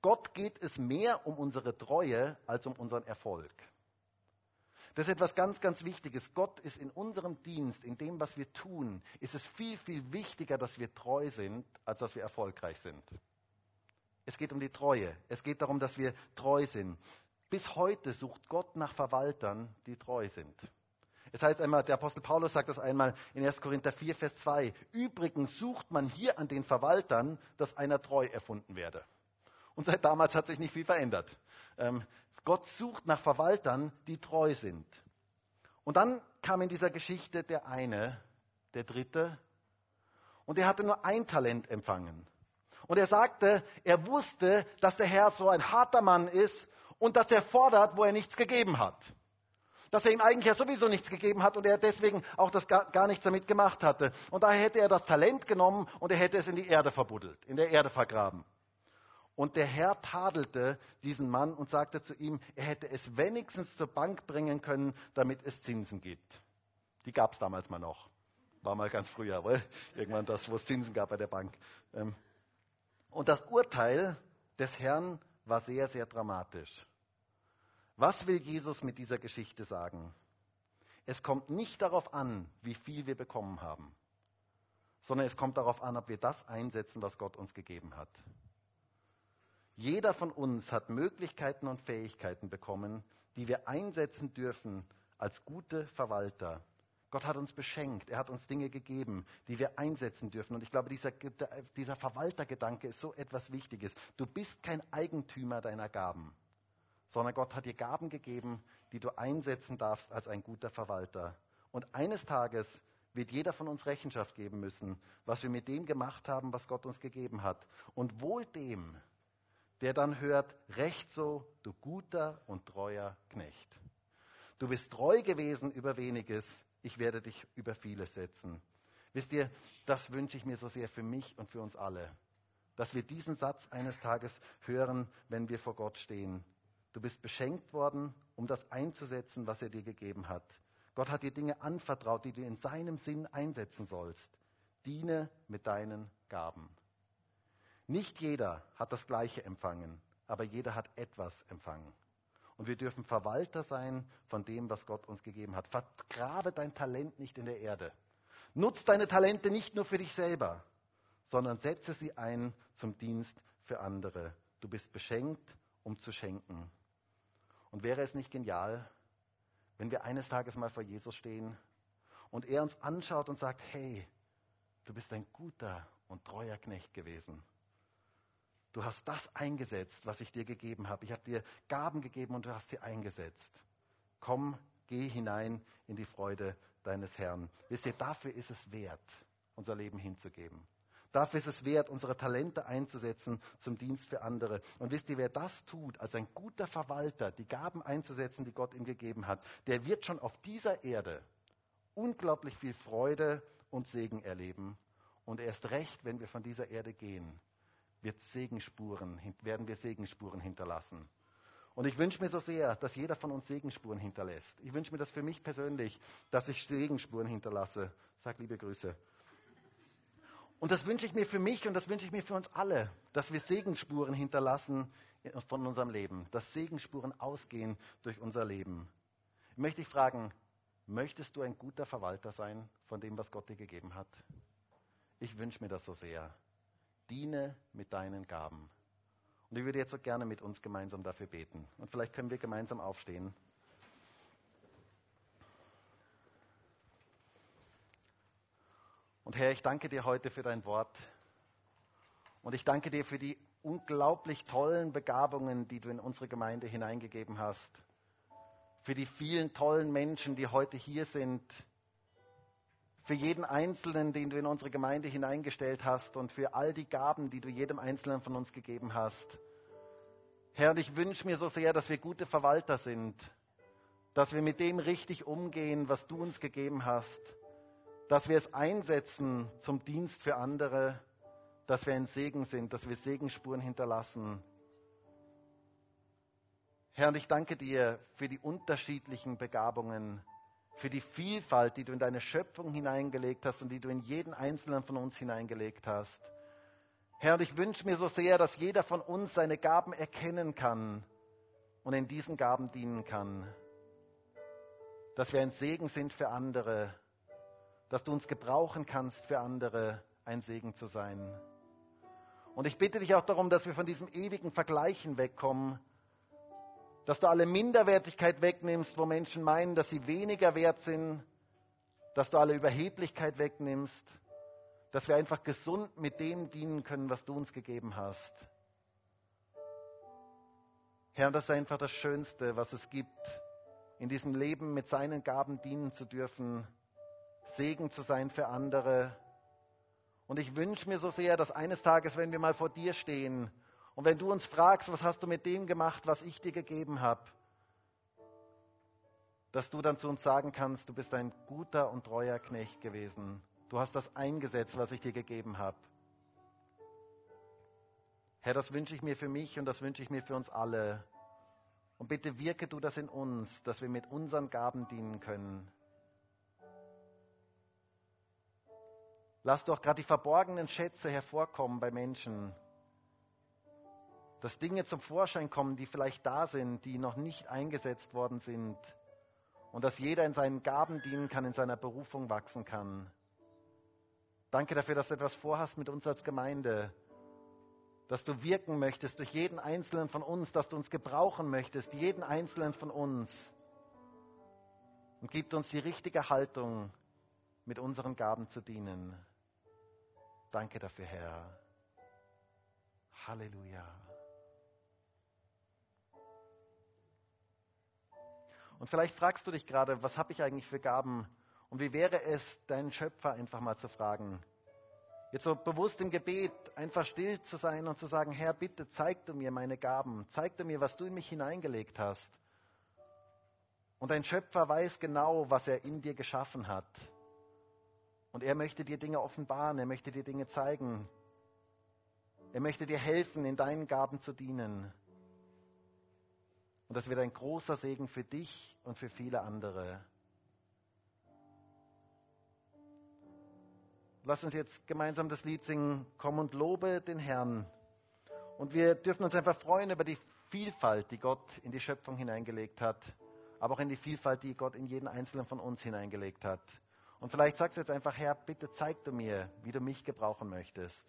Gott geht es mehr um unsere Treue als um unseren Erfolg. Das ist etwas ganz, ganz Wichtiges. Gott ist in unserem Dienst, in dem, was wir tun, ist es viel, viel wichtiger, dass wir treu sind, als dass wir erfolgreich sind. Es geht um die Treue. Es geht darum, dass wir treu sind. Bis heute sucht Gott nach Verwaltern, die treu sind. Es heißt einmal, der Apostel Paulus sagt das einmal in 1. Korinther 4, Vers 2. Übrigens sucht man hier an den Verwaltern, dass einer treu erfunden werde. Und seit damals hat sich nicht viel verändert. Ähm, Gott sucht nach Verwaltern, die treu sind. Und dann kam in dieser Geschichte der eine, der dritte, und er hatte nur ein Talent empfangen. Und er sagte, er wusste, dass der Herr so ein harter Mann ist und dass er fordert, wo er nichts gegeben hat dass er ihm eigentlich ja sowieso nichts gegeben hat und er deswegen auch das gar, nichts damit gemacht hatte. Und daher hätte er das Talent genommen und er hätte es in die Erde verbuddelt, in der Erde vergraben. Und der Herr tadelte diesen Mann und sagte zu ihm, er hätte es wenigstens zur Bank bringen können, damit es Zinsen gibt. Die gab es damals mal noch. War mal ganz früher, weil [laughs] irgendwann das, wo es Zinsen gab bei der Bank. Ähm, und das Urteil des Herrn war sehr, sehr dramatisch. Was will Jesus mit dieser Geschichte sagen? Es kommt nicht darauf an, wie viel wir bekommen haben, sondern es kommt darauf an, ob wir das einsetzen, was Gott uns gegeben hat. Jeder von uns hat Möglichkeiten und Fähigkeiten bekommen, die wir einsetzen dürfen als gute Verwalter. Gott hat uns beschenkt, er hat uns Dinge gegeben, die wir einsetzen dürfen. Und ich glaube, dieser, dieser Verwaltergedanke ist so etwas Wichtiges. Du bist kein Eigentümer deiner Gaben sondern Gott hat dir Gaben gegeben, die du einsetzen darfst als ein guter Verwalter. Und eines Tages wird jeder von uns Rechenschaft geben müssen, was wir mit dem gemacht haben, was Gott uns gegeben hat. Und wohl dem, der dann hört, recht so, du guter und treuer Knecht. Du bist treu gewesen über weniges, ich werde dich über vieles setzen. Wisst ihr, das wünsche ich mir so sehr für mich und für uns alle, dass wir diesen Satz eines Tages hören, wenn wir vor Gott stehen. Du bist beschenkt worden, um das einzusetzen, was er dir gegeben hat. Gott hat dir Dinge anvertraut, die du in seinem Sinn einsetzen sollst. Diene mit deinen Gaben. Nicht jeder hat das Gleiche empfangen, aber jeder hat etwas empfangen. Und wir dürfen Verwalter sein von dem, was Gott uns gegeben hat. Vergrabe dein Talent nicht in der Erde. Nutz deine Talente nicht nur für dich selber, sondern setze sie ein zum Dienst für andere. Du bist beschenkt, um zu schenken. Und wäre es nicht genial, wenn wir eines Tages mal vor Jesus stehen und er uns anschaut und sagt, hey, du bist ein guter und treuer Knecht gewesen. Du hast das eingesetzt, was ich dir gegeben habe. Ich habe dir Gaben gegeben und du hast sie eingesetzt. Komm, geh hinein in die Freude deines Herrn. Wisst ihr, dafür ist es wert, unser Leben hinzugeben. Dafür ist es wert, unsere Talente einzusetzen zum Dienst für andere. Und wisst ihr, wer das tut, als ein guter Verwalter, die Gaben einzusetzen, die Gott ihm gegeben hat, der wird schon auf dieser Erde unglaublich viel Freude und Segen erleben. Und erst recht, wenn wir von dieser Erde gehen, wird Segenspuren, werden wir Segenspuren hinterlassen. Und ich wünsche mir so sehr, dass jeder von uns Segenspuren hinterlässt. Ich wünsche mir das für mich persönlich, dass ich Segenspuren hinterlasse. Sag liebe Grüße. Und das wünsche ich mir für mich und das wünsche ich mir für uns alle, dass wir Segensspuren hinterlassen von unserem Leben, dass Segensspuren ausgehen durch unser Leben. Ich möchte dich fragen, möchtest du ein guter Verwalter sein von dem, was Gott dir gegeben hat? Ich wünsche mir das so sehr. Diene mit deinen Gaben. Und ich würde jetzt so gerne mit uns gemeinsam dafür beten. Und vielleicht können wir gemeinsam aufstehen. Und Herr, ich danke dir heute für dein Wort. Und ich danke dir für die unglaublich tollen Begabungen, die du in unsere Gemeinde hineingegeben hast. Für die vielen tollen Menschen, die heute hier sind. Für jeden Einzelnen, den du in unsere Gemeinde hineingestellt hast und für all die Gaben, die du jedem Einzelnen von uns gegeben hast. Herr, und ich wünsche mir so sehr, dass wir gute Verwalter sind, dass wir mit dem richtig umgehen, was du uns gegeben hast dass wir es einsetzen zum Dienst für andere, dass wir ein Segen sind, dass wir Segenspuren hinterlassen. Herr, und ich danke dir für die unterschiedlichen Begabungen, für die Vielfalt, die du in deine Schöpfung hineingelegt hast und die du in jeden einzelnen von uns hineingelegt hast. Herr, und ich wünsche mir so sehr, dass jeder von uns seine Gaben erkennen kann und in diesen Gaben dienen kann. Dass wir ein Segen sind für andere dass du uns gebrauchen kannst für andere, ein Segen zu sein. Und ich bitte dich auch darum, dass wir von diesem ewigen Vergleichen wegkommen, dass du alle Minderwertigkeit wegnimmst, wo Menschen meinen, dass sie weniger wert sind, dass du alle Überheblichkeit wegnimmst, dass wir einfach gesund mit dem dienen können, was du uns gegeben hast. Herr, das ist einfach das Schönste, was es gibt, in diesem Leben mit seinen Gaben dienen zu dürfen Segen zu sein für andere. Und ich wünsche mir so sehr, dass eines Tages, wenn wir mal vor dir stehen und wenn du uns fragst, was hast du mit dem gemacht, was ich dir gegeben habe, dass du dann zu uns sagen kannst, du bist ein guter und treuer Knecht gewesen. Du hast das eingesetzt, was ich dir gegeben habe. Herr, das wünsche ich mir für mich und das wünsche ich mir für uns alle. Und bitte wirke du das in uns, dass wir mit unseren Gaben dienen können. Lass doch gerade die verborgenen Schätze hervorkommen bei Menschen. Dass Dinge zum Vorschein kommen, die vielleicht da sind, die noch nicht eingesetzt worden sind. Und dass jeder in seinen Gaben dienen kann, in seiner Berufung wachsen kann. Danke dafür, dass du etwas vorhast mit uns als Gemeinde. Dass du wirken möchtest durch jeden Einzelnen von uns, dass du uns gebrauchen möchtest, jeden Einzelnen von uns. Und gib uns die richtige Haltung, mit unseren Gaben zu dienen. Danke dafür, Herr. Halleluja. Und vielleicht fragst du dich gerade, was habe ich eigentlich für Gaben? Und wie wäre es, deinen Schöpfer einfach mal zu fragen? Jetzt so bewusst im Gebet einfach still zu sein und zu sagen, Herr, bitte zeig du mir meine Gaben, zeig du mir, was du in mich hineingelegt hast. Und dein Schöpfer weiß genau, was er in dir geschaffen hat. Und er möchte dir Dinge offenbaren, er möchte dir Dinge zeigen. Er möchte dir helfen, in deinen Gaben zu dienen. Und das wird ein großer Segen für dich und für viele andere. Lass uns jetzt gemeinsam das Lied singen, Komm und lobe den Herrn. Und wir dürfen uns einfach freuen über die Vielfalt, die Gott in die Schöpfung hineingelegt hat, aber auch in die Vielfalt, die Gott in jeden einzelnen von uns hineingelegt hat. Und vielleicht sagst du jetzt einfach, Herr, bitte zeig du mir, wie du mich gebrauchen möchtest.